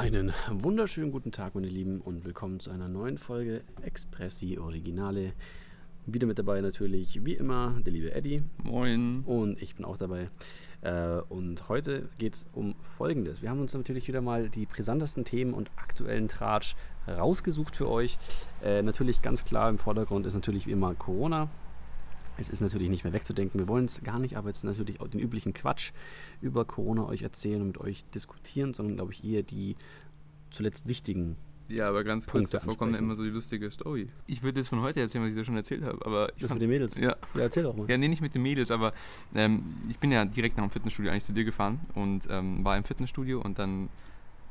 Einen wunderschönen guten Tag, meine Lieben, und willkommen zu einer neuen Folge Expressi Originale. Wieder mit dabei natürlich, wie immer, der liebe Eddie. Moin. Und ich bin auch dabei. Äh, und heute geht es um Folgendes. Wir haben uns natürlich wieder mal die brisantesten Themen und aktuellen Tratsch rausgesucht für euch. Äh, natürlich ganz klar im Vordergrund ist natürlich wie immer Corona. Es ist natürlich nicht mehr wegzudenken. Wir wollen es gar nicht, aber jetzt natürlich auch den üblichen Quatsch über Corona euch erzählen und mit euch diskutieren, sondern glaube ich eher die zuletzt wichtigen Ja, aber ganz kurz, davor kommt ja immer so die lustige Story. Ich würde jetzt von heute erzählen, was ich da schon erzählt habe, aber ich Das fand, mit den Mädels. ja, Ja, erzähl doch mal. ja, nee, nicht mit den Mädels, aber ähm, ich bin ja direkt nach dem Fitnessstudio eigentlich zu dir gefahren und ähm, war im Fitnessstudio und dann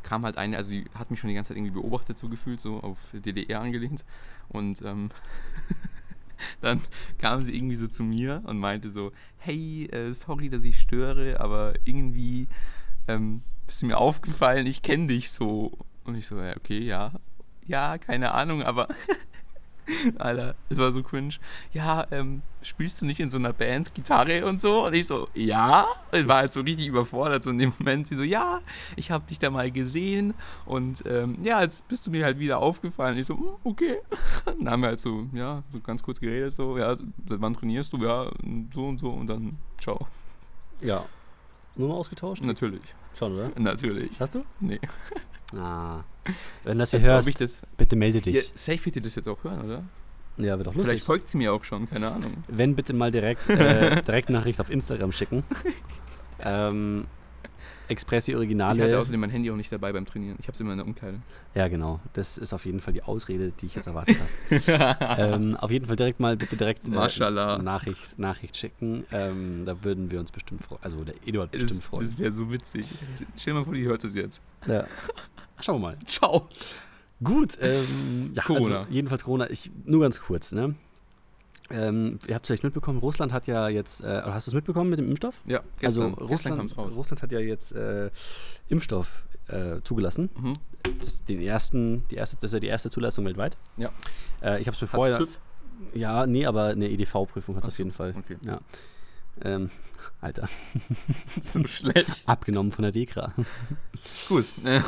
kam halt eine, also die hat mich schon die ganze Zeit irgendwie beobachtet, so gefühlt, so auf DDR angelehnt und ähm, dann kam sie irgendwie so zu mir und meinte so, hey, äh, sorry, dass ich störe, aber irgendwie ähm, bist du mir aufgefallen, ich kenne dich so. Und ich so, ja, okay, ja, ja, keine Ahnung, aber Alter, es war so cringe. Ja, ähm, spielst du nicht in so einer Band Gitarre und so? Und ich so, ja. Und war halt so richtig überfordert. So in dem Moment, sie so, ja, ich habe dich da mal gesehen. Und ähm, ja, jetzt bist du mir halt wieder aufgefallen. Und ich so, "Hm, okay. Dann haben wir halt so, ja, so ganz kurz geredet, so, ja, seit wann trainierst du? Ja, so und so. Und dann, ciao. Ja. Nummer ausgetauscht? Natürlich, Schon, oder? natürlich. Hast du? Nee. Ah. Wenn das hier ob hörst, das, bitte melde dich. ja, safe wird ihr das jetzt auch hören, oder? Ja, wird doch lustig. Vielleicht folgt sie mir auch schon, keine Ahnung. Wenn bitte mal direkt äh, Direktnachricht auf Instagram schicken. ähm, Expressi Ich hatte Originale. außerdem mein Handy auch nicht dabei beim Trainieren. Ich habe es immer in der Umkleide. Ja, genau. Das ist auf jeden Fall die Ausrede, die ich jetzt erwartet habe. ähm, auf jeden Fall direkt mal bitte direkt äh. Nachricht, Nachricht schicken. Ähm, da würden wir uns bestimmt freuen. Also der Eduard bestimmt Das, freuen. das wäre so witzig. Stell dir mal vor, die hört das jetzt. Ja. Schauen wir mal. Ciao. Gut, ähm, ja, Corona. Also jedenfalls Corona. Ich, nur ganz kurz, ne? Ähm, ihr habt es vielleicht mitbekommen, Russland hat ja jetzt, äh, oder hast du es mitbekommen mit dem Impfstoff? Ja, gestern, also gestern Russland, es raus. Russland hat ja jetzt äh, Impfstoff äh, zugelassen. Mhm. Das, den ersten, die erste, das ist ja die erste Zulassung weltweit. Ja. Äh, ich habe es mir vorher. TÜV? Ja, nee, aber eine EDV-Prüfung hat es auf jeden Fall. Okay. Ja. Ähm, Alter, so schlecht. abgenommen von der DEKRA. Gut. Äh,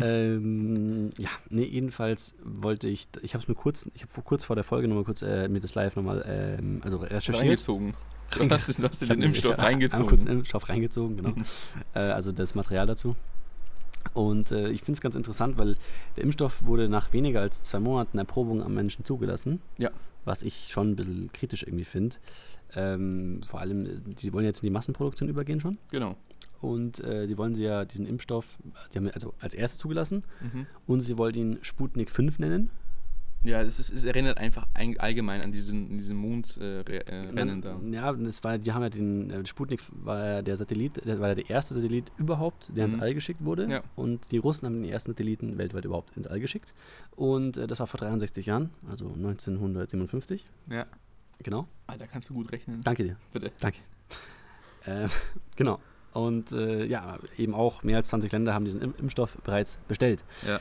ähm, ja, nee, jedenfalls wollte ich, ich habe es mir kurz, ich habe kurz vor der Folge nochmal kurz äh, mir das live nochmal, ähm, also recherchiert. reingezogen. Du hast, du hast den Impfstoff kurz reingezogen. den Impfstoff reingezogen, genau. äh, also das Material dazu. Und äh, ich finde es ganz interessant, weil der Impfstoff wurde nach weniger als zwei Monaten Erprobung am Menschen zugelassen. Ja. Was ich schon ein bisschen kritisch irgendwie finde. Ähm, vor allem, äh, die wollen jetzt in die Massenproduktion übergehen schon. Genau. Und äh, sie wollen sie ja diesen Impfstoff, die haben ihn also als erstes zugelassen. Mhm. Und sie wollen ihn Sputnik 5 nennen. Ja, es, ist, es erinnert einfach ein, allgemein an diesen, diesen Mondrennen äh, da. Ja, das war, die haben ja den äh, Sputnik war der Satellit, der war der erste Satellit überhaupt, der Mhm. ins All geschickt wurde. Ja. Und die Russen haben den ersten Satelliten weltweit überhaupt ins All geschickt. Und äh, das war vor 63 Jahren, also 1957. Ja. Genau. Alter, kannst du gut rechnen. Danke dir. Bitte. Danke. Äh, genau. Und äh, ja, eben auch mehr als 20 Länder haben diesen Im Impfstoff bereits bestellt. Ja.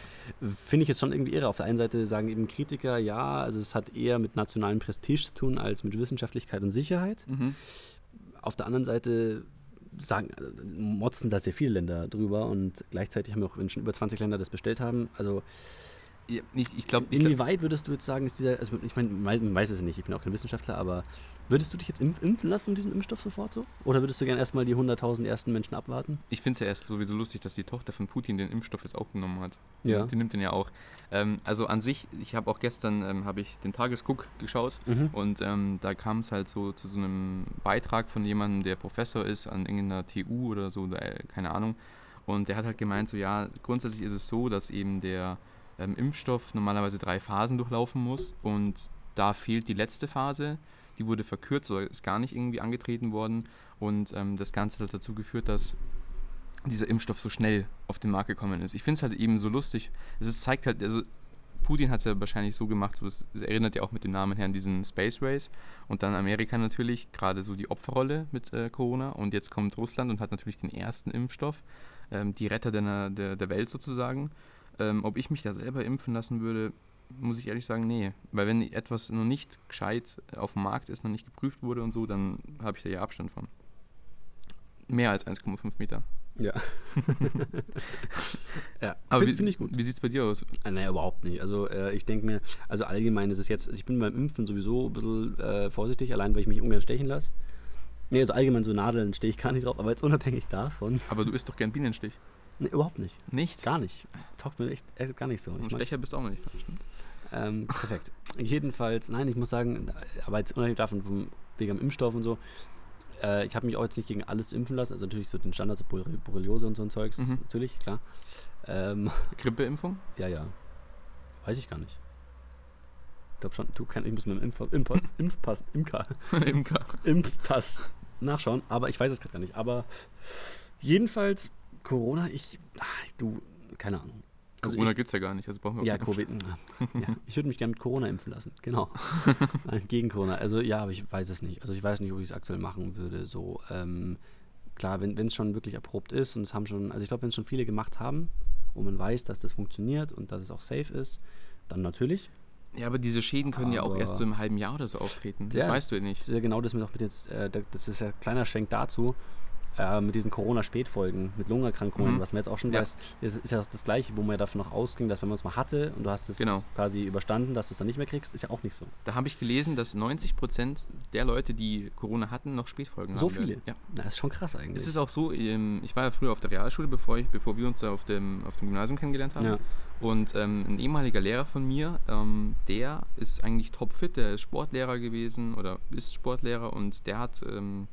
Finde ich jetzt schon irgendwie irre. Auf der einen Seite sagen eben Kritiker, ja, also es hat eher mit nationalem Prestige zu tun als mit Wissenschaftlichkeit und Sicherheit. Mhm. Auf der anderen Seite sagen, motzen da sehr viele Länder drüber und gleichzeitig haben wir auch, wenn schon über 20 Länder das bestellt haben, also ich ich glaube, ich glaub, inwieweit würdest du jetzt sagen, ist dieser, also ich meine, man weiß es ja nicht, ich bin auch kein Wissenschaftler, aber würdest du dich jetzt impf impfen lassen mit diesem Impfstoff sofort so? Oder würdest du gerne erstmal die 100.000 ersten Menschen abwarten? ich finde es ja erst sowieso lustig, dass die Tochter von Putin den Impfstoff jetzt auch genommen hat. Ja. Die nimmt den ja auch. Ähm, also an sich, ich habe auch gestern ähm, habe ich den Tagesguck geschaut Mhm. und ähm, da kam es halt so zu so einem Beitrag von jemandem, der Professor ist an irgendeiner TU oder so, oder, äh, keine Ahnung. Und der hat halt gemeint, so ja, grundsätzlich ist es so, dass eben der ähm, Impfstoff normalerweise drei Phasen durchlaufen muss und da fehlt die letzte Phase, die wurde verkürzt oder ist gar nicht irgendwie angetreten worden und ähm, das Ganze hat dazu geführt, dass dieser Impfstoff so schnell auf den Markt gekommen ist. Ich finde es halt eben so lustig. Es zeigt halt, also Putin hat es ja wahrscheinlich so gemacht, so, es es erinnert ja auch mit dem Namen her an diesen Space Race und dann Amerika natürlich, gerade so die Opferrolle mit äh, Corona und jetzt kommt Russland und hat natürlich den ersten Impfstoff, ähm, die Retter der, der, der Welt sozusagen. Ähm, ob ich mich da selber impfen lassen würde, muss ich ehrlich sagen, nee. Weil wenn etwas noch nicht gescheit auf dem Markt ist, noch nicht geprüft wurde und so, dann habe ich da ja Abstand von. Mehr als 1,5 Meter. Ja. ja, Aber finde find ich gut. Wie sieht es bei dir aus? Ah, nee, überhaupt nicht. Also äh, ich denke mir, also allgemein ist es jetzt, ich bin beim Impfen sowieso ein bisschen äh, vorsichtig, allein weil ich mich ungern stechen lasse. Nee, also allgemein so Nadeln stehe ich gar nicht drauf, aber jetzt unabhängig davon. Aber du isst doch gern Bienenstich. Nee, überhaupt nicht. Nicht? Gar nicht. Taugt mir echt, echt gar nicht so. Und Ich Stecher bist du auch nicht. Ähm, perfekt. Jedenfalls, nein, ich muss sagen, aber jetzt unabhängig davon, vom, wegen dem Impfstoff und so, äh, ich habe mich auch jetzt nicht gegen alles impfen lassen, also natürlich so den Standards, so Borre- Borreliose und so ein Zeugs, Mhm. natürlich, klar. Ähm, Grippeimpfung? ja, ja. Weiß ich gar nicht. Ich glaube schon, du kannst, ich muss mit dem Impf Impf Impfpass, Imker, Imker. Impfpass nachschauen, aber ich weiß es gerade gar nicht. Aber jedenfalls, Corona, ich, ach, du, keine Ahnung. Also Corona gibt es ja gar nicht, also brauchen wir auch ja, Covid. ja, ich würde mich gerne mit Corona impfen lassen. Genau. Nein, gegen Corona. Also ja, aber ich weiß es nicht. Also ich weiß nicht, ob ich es aktuell machen würde. So, ähm, klar, wenn es schon wirklich abrupt ist und es haben schon, also ich glaube, wenn es schon viele gemacht haben und man weiß, dass das funktioniert und dass es auch safe ist, dann natürlich. Ja, aber diese Schäden können ja auch Aber- erst so im halben Jahr oder so auftreten. Das Ja. weißt du ja nicht. Das ist ja genau das mit auch mit jetzt, äh, da- das ist ja ein kleiner Schwenk dazu, äh, mit diesen Corona-Spätfolgen, mit Lungenerkrankungen, Mhm. was man jetzt auch schon Ja. weiß, ist, ist ja das Gleiche, wo man ja davon noch ausging, dass wenn man es mal hatte und du hast es Genau. quasi überstanden, dass du es dann nicht mehr kriegst, ist ja auch nicht so. Da habe ich gelesen, dass 90% der Leute, die Corona hatten, noch Spätfolgen So haben. werden. viele? Ja. Na, ist schon krass eigentlich. Es ist auch so, ähm, ich war ja früher auf der Realschule, bevor, ich, bevor wir uns da auf dem, auf dem Gymnasium kennengelernt haben. ja. Und ähm, ein ehemaliger Lehrer von mir, ähm, der ist eigentlich topfit, der ist Sportlehrer gewesen oder ist Sportlehrer und der hat ähm,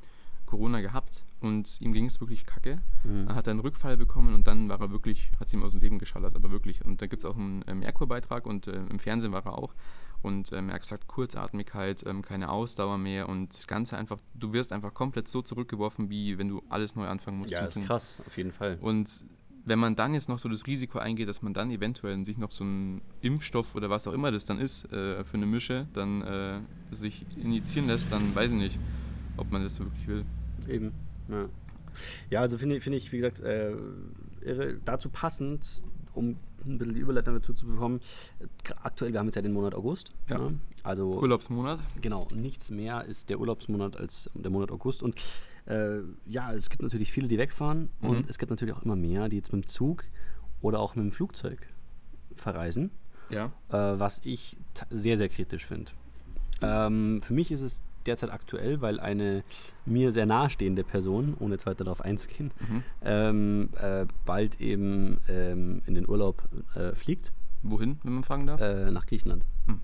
Corona gehabt und ihm ging es wirklich kacke. Mhm. Er hat einen Rückfall bekommen und dann war er wirklich, hat es ihm aus dem Leben geschallert, aber wirklich. Und da gibt es auch einen äh, Merkur-Beitrag und äh, im Fernsehen war er auch. Und ähm, er hat gesagt, Kurzatmigkeit, ähm, keine Ausdauer mehr und das Ganze einfach, du wirst einfach komplett so zurückgeworfen, wie wenn du alles neu anfangen musst. Ja, ist tun. krass, auf jeden Fall. Und wenn man dann jetzt noch so das Risiko eingeht, dass man dann eventuell sich noch so einen Impfstoff oder was auch immer das dann ist äh, für eine Mische, dann äh, sich injizieren lässt, dann weiß ich nicht, ob man das wirklich will. Eben. Ja, ja also finde finde ich, wie gesagt, äh, irre, dazu passend, um ein bisschen die Überleitung dazu zu bekommen. äh, Aktuell, wir haben jetzt ja den Monat August. Ja. Also Urlaubsmonat. genau, nichts mehr ist der Urlaubsmonat als der Monat August. Und äh, ja, es gibt natürlich viele, die wegfahren Mhm. und es gibt natürlich auch immer mehr, die jetzt mit dem Zug oder auch mit dem Flugzeug verreisen. Ja. äh, was ich sehr, sehr kritisch finde. Ähm, für mich ist es derzeit aktuell, weil eine mir sehr nahestehende Person, ohne jetzt weiter darauf einzugehen, Mhm. ähm, äh, bald eben ähm, in den Urlaub äh, fliegt, Wohin, wenn man fragen darf? äh, nach Griechenland. Hm.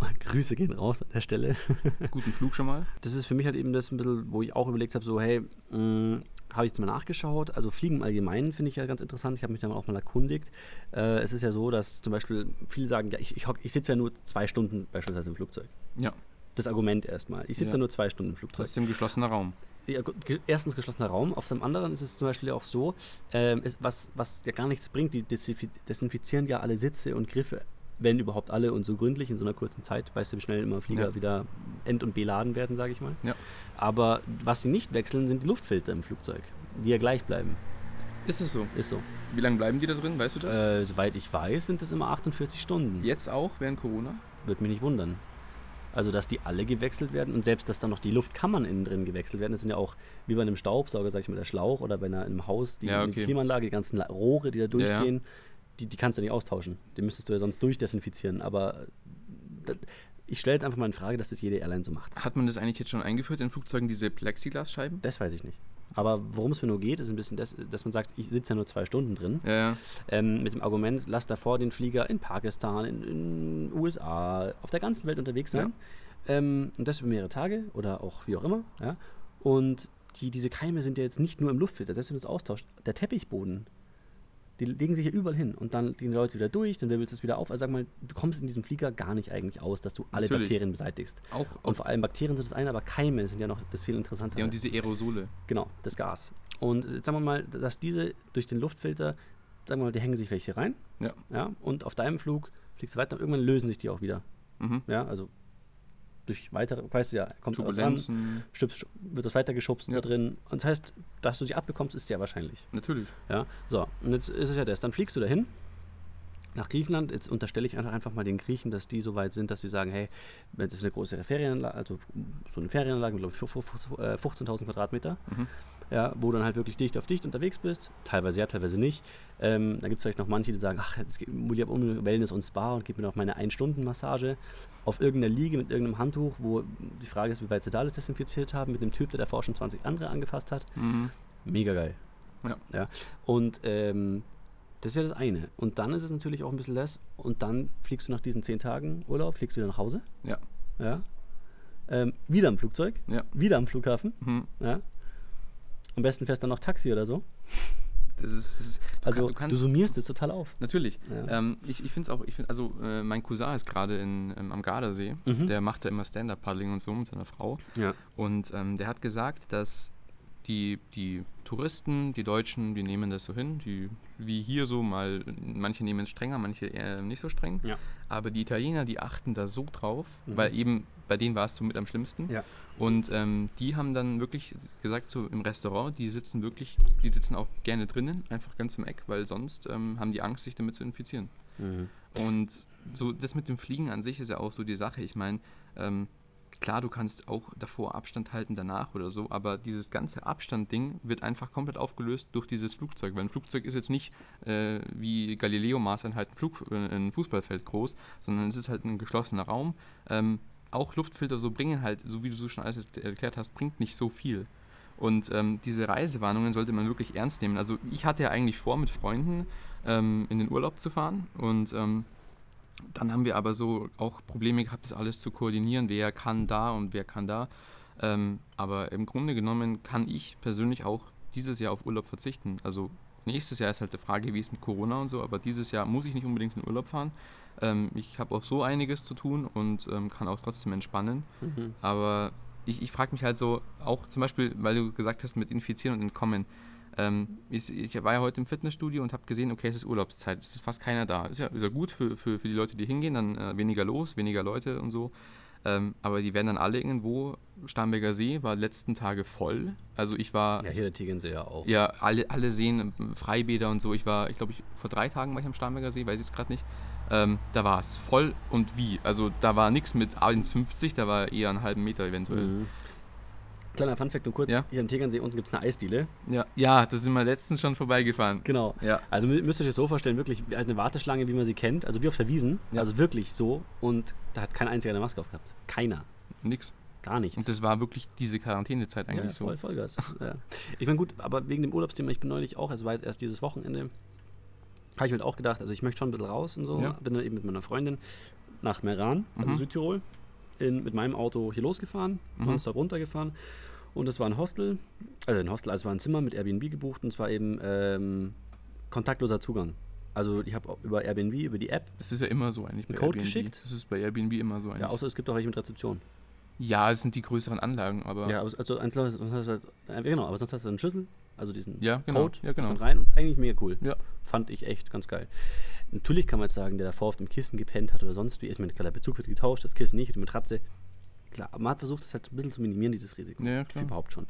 Grüße gehen raus an der Stelle. Guten Flug schon mal. Das ist für mich halt eben das ein bisschen, wo ich auch überlegt habe, so hey, mh, habe ich jetzt mal nachgeschaut. Also Fliegen im Allgemeinen finde ich ja ganz interessant. Ich habe mich da auch mal erkundigt. Äh, es ist ja so, dass zum Beispiel viele sagen, ja, ich, ich, ich sitze ja nur zwei Stunden beispielsweise im Flugzeug. Ja, Das Argument erstmal. Ich sitze ja. Nur zwei Stunden im Flugzeug. ist im geschlossenen Raum. Ja, erstens geschlossener Raum, auf dem anderen ist es zum Beispiel auch so, ähm, ist, was, was ja gar nichts bringt, die desinfi- desinfizieren ja alle Sitze und Griffe, wenn überhaupt alle und so gründlich in so einer kurzen Zeit, weißt du, wie schnell immer Flieger Ja. wieder end- und beladen werden, sage ich mal. Ja. Aber was sie nicht wechseln, sind die Luftfilter im Flugzeug, die ja gleich bleiben. Ist es so? Ist so. Wie lange bleiben die da drin, weißt du das? Äh, soweit ich weiß, sind das immer 48 Stunden. Jetzt auch während Corona? Würde mich nicht wundern. Also, dass die alle gewechselt werden und selbst, dass dann noch die Luftkammern innen drin gewechselt werden. Das sind ja auch wie bei einem Staubsauger, sag ich mal, der Schlauch oder bei einer, einem Haus, die, Ja, die okay. Klimaanlage, die ganzen Rohre, die da ja. durchgehen, Die, die kannst du nicht austauschen. Die müsstest du ja sonst durchdesinfizieren. Aber äh, da- ich stelle jetzt einfach mal in Frage, dass das jede Airline so macht. Hat man das eigentlich jetzt schon eingeführt in Flugzeugen, diese Plexiglasscheiben? Das weiß ich nicht. Aber worum es mir nur geht, ist ein bisschen das, dass man sagt, ich sitze ja nur zwei Stunden drin. Ja, ja. Ähm, mit dem Argument, lass davor den Flieger in Pakistan, in, in USA, auf der ganzen Welt unterwegs sein. Ähm, und das über mehrere Tage oder auch wie auch immer. Ja? Und die, diese Keime sind ja jetzt nicht nur im Luftfilter, selbst wenn du es austauscht. Der Teppichboden, die legen sich ja überall hin und dann gehen die Leute wieder durch, dann wirbelst du es wieder auf. Also sag mal, du kommst in diesem Flieger gar nicht eigentlich aus, dass du alle Natürlich. Bakterien beseitigst. Auch Und auf, vor allem Bakterien sind das eine, aber Keime sind ja noch das viel interessantere. ja, und diese Aerosole. Genau, das Gas. Und jetzt sagen wir mal, dass diese durch den Luftfilter, sagen wir mal, die hängen sich welche rein. Ja. ja und auf deinem Flug fliegst du weiter und irgendwann lösen sich die auch wieder. Mhm. Ja, also durch weitere, weißt du ja, kommt was Turbulenzen. stüpst, wird das weitergeschubst Ja. da drin. Und das heißt, dass du sie abbekommst, ist sehr wahrscheinlich. Natürlich. Ja, so. Und jetzt ist es ja das. Dann fliegst du dahin nach Griechenland. Jetzt unterstelle ich einfach, mal den Griechen, dass die so weit sind, dass sie sagen, hey, wenn es eine größere Ferienanlage, also so eine Ferienanlage mit, glaube ich, 15.000 Quadratmeter, Mhm. ja, wo du dann halt wirklich dicht auf dicht unterwegs bist. Teilweise ja, teilweise nicht. Ähm, da gibt es vielleicht noch manche, die sagen, ach, jetzt geht- ich um Wellness und Spa und gebe mir noch meine Ein-Stunden-Massage auf irgendeiner Liege mit irgendeinem Handtuch, wo die Frage ist, wie weit sie da alles desinfiziert haben, mit einem Typ, der davor schon 20 andere angefasst hat. Mhm. Mega geil. Ja. ja. Und ähm, das ist ja das eine. Und dann ist es natürlich auch ein bisschen less. Und dann fliegst du nach diesen 10 Tagen Urlaub, fliegst wieder nach Hause. Ja. Ja. Ähm, wieder am Flugzeug, Ja. wieder am Flughafen. Mhm. Ja. Am besten fährst du dann noch Taxi oder so. Das ist, das ist, du Also kann- du, du kannst, summierst es total auf. Natürlich. Ja. Ähm, ich ich finde es auch, ich find, also äh, mein Cousin ist gerade ähm, am Gardasee. Mhm. Der macht da immer Stand-Up-Paddling und so mit seiner Frau. Ja. Und ähm, der hat gesagt, dass die, die Touristen, die Deutschen, die nehmen das so hin, die, wie hier so mal, manche nehmen es strenger, manche eher nicht so streng. Ja. Aber die Italiener, die achten da so drauf, Mhm. weil eben bei denen war es so mit am schlimmsten. Ja. Und ähm, die haben dann wirklich gesagt, so im Restaurant, die sitzen wirklich, die sitzen auch gerne drinnen, einfach ganz im Eck, weil sonst ähm, haben die Angst, sich damit zu infizieren. Mhm. Und so das mit dem Fliegen an sich ist ja auch so die Sache. Ich meine, ähm, klar, du kannst auch davor Abstand halten, danach oder so, aber dieses ganze Abstand-Ding wird einfach komplett aufgelöst durch dieses Flugzeug. Weil ein Flugzeug ist jetzt nicht äh, wie Galileo-Maßeinheit ein, Flug, äh, ein Fußballfeld groß, sondern es ist halt ein geschlossener Raum. Ähm, auch Luftfilter so bringen halt, so wie du so schon alles erklärt hast, bringt nicht so viel. Und ähm, diese Reisewarnungen sollte man wirklich ernst nehmen. Also ich hatte ja eigentlich vor, mit Freunden ähm, in den Urlaub zu fahren und ähm, dann haben wir aber so auch Probleme gehabt, das alles zu koordinieren, wer kann da und wer kann da. Ähm, aber im Grunde genommen kann ich persönlich auch dieses Jahr auf Urlaub verzichten. Also nächstes Jahr ist halt die Frage, wie es mit Corona und so, aber dieses Jahr muss ich nicht unbedingt in Urlaub fahren. Ähm, ich habe auch so einiges zu tun und ähm, kann auch trotzdem entspannen. Mhm. Aber ich, ich frage mich halt so, auch zum Beispiel, weil du gesagt hast mit Infizieren und Entkommen. Ähm, ich, war ja heute im Fitnessstudio und habe gesehen, okay, es ist Urlaubszeit, es ist fast keiner da. Ist ja, ist ja gut für, für, für die Leute, die hingehen, dann äh, weniger los, weniger Leute und so. Ähm, aber die werden dann alle irgendwo, Starnberger See war letzten Tage voll. Also ich war, Ja, hier der Tegernsee ja auch. ja, alle, alle Seen, ähm, Freibäder und so. Ich war, ich glaube, ich, vor drei Tagen war ich am Starnberger See, weiß ich jetzt gerade nicht. Ähm, da war es voll und wie. Also da war nichts mit 1,50, da war eher einen halben Meter eventuell. Mhm. Kleiner Funfact nur kurz, Ja. hier am Tegernsee unten gibt es eine Eisdiele. Ja, ja, da sind wir letztens schon vorbeigefahren. Genau. Ja. Also mü- müsst ihr euch das so vorstellen, wirklich halt eine Warteschlange, wie man sie kennt, also wie auf der Wiesen, Ja. also wirklich so und da hat kein einziger eine Maske aufgehabt. Keiner. Nix. Gar nicht. Und das war wirklich diese Quarantänezeit eigentlich ja, so. voll, Vollgas. ja. Ich meine, gut, aber wegen dem Urlaubsthema, ich bin neulich auch, es war jetzt erst dieses Wochenende, habe ich mir halt auch gedacht, also ich möchte schon ein bisschen raus und so. Ja. Bin dann eben mit meiner Freundin nach Meran, also Mhm. Südtirol, in, mit meinem Auto hier losgefahren, Mhm. nonstop runtergefahren. Und es war ein Hostel, also ein Hostel, also war ein Zimmer mit Airbnb gebucht und zwar eben ähm, kontaktloser Zugang. Also ich habe über Airbnb, über die App, Das ist ja immer so eigentlich bei Code Airbnb. geschickt? Das ist bei Airbnb immer so eigentlich. ja, außer es gibt auch welche mit Rezeption. ja, es sind die größeren Anlagen, aber Ja, also eins, sonst hast du halt, äh, genau, aber sonst hast du einen Schlüssel, also diesen Ja, genau. Code, Ja, genau. rein und eigentlich mega cool. Ja. Fand ich echt ganz geil. Natürlich kann man jetzt sagen, der davor auf dem Kissen gepennt hat oder sonst wie, ist mir klar, der Bezug wird getauscht, das Kissen nicht, die Matratze. Klar, aber man hat versucht, das halt ein bisschen zu minimieren, dieses Risiko. Ja, klar. überhaupt schon.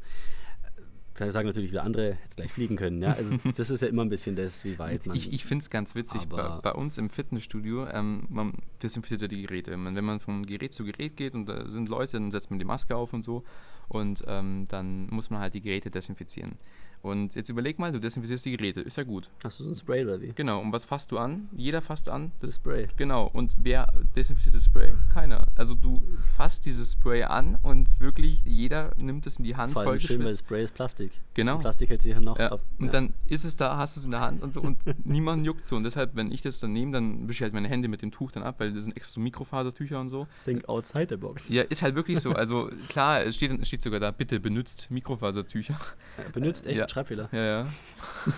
Da sagen natürlich wieder andere, jetzt gleich fliegen können. Ja? Also das ist ja immer ein bisschen das, wie weit man. Ich, ich finde es ganz witzig, bei, bei uns im Fitnessstudio, ähm, man desinfiziert ja die Geräte. Man, wenn man von Gerät zu Gerät geht und da sind Leute, dann setzt man die Maske auf und so und ähm, dann muss man halt die Geräte desinfizieren. Und jetzt überleg mal, du desinfizierst die Geräte, ist ja gut. Hast du so ein Spray oder wie? Genau, und was fasst du an? Jeder fasst an, Das das Spray. Genau, und wer desinfiziert das Spray? Keiner. Also du fasst dieses Spray an und wirklich jeder nimmt es in die Hand Vor allem voll schön, weil das. Spray ist Plastik. Genau. Und Plastik hält sich ja noch Ja. auf. Und ja. dann ist es da, hast du es in der Hand und so und niemand juckt so. Und deshalb, wenn ich das dann nehme, dann wische ich halt meine Hände mit dem Tuch dann ab, weil das sind extra Mikrofasertücher und so. Think outside the box. Ja, ist halt wirklich so. Also klar, es steht, es steht sogar da, bitte benutzt Mikrofasertücher. Ja, Benutzt echt Ja. Schreibfehler. Ja, ja.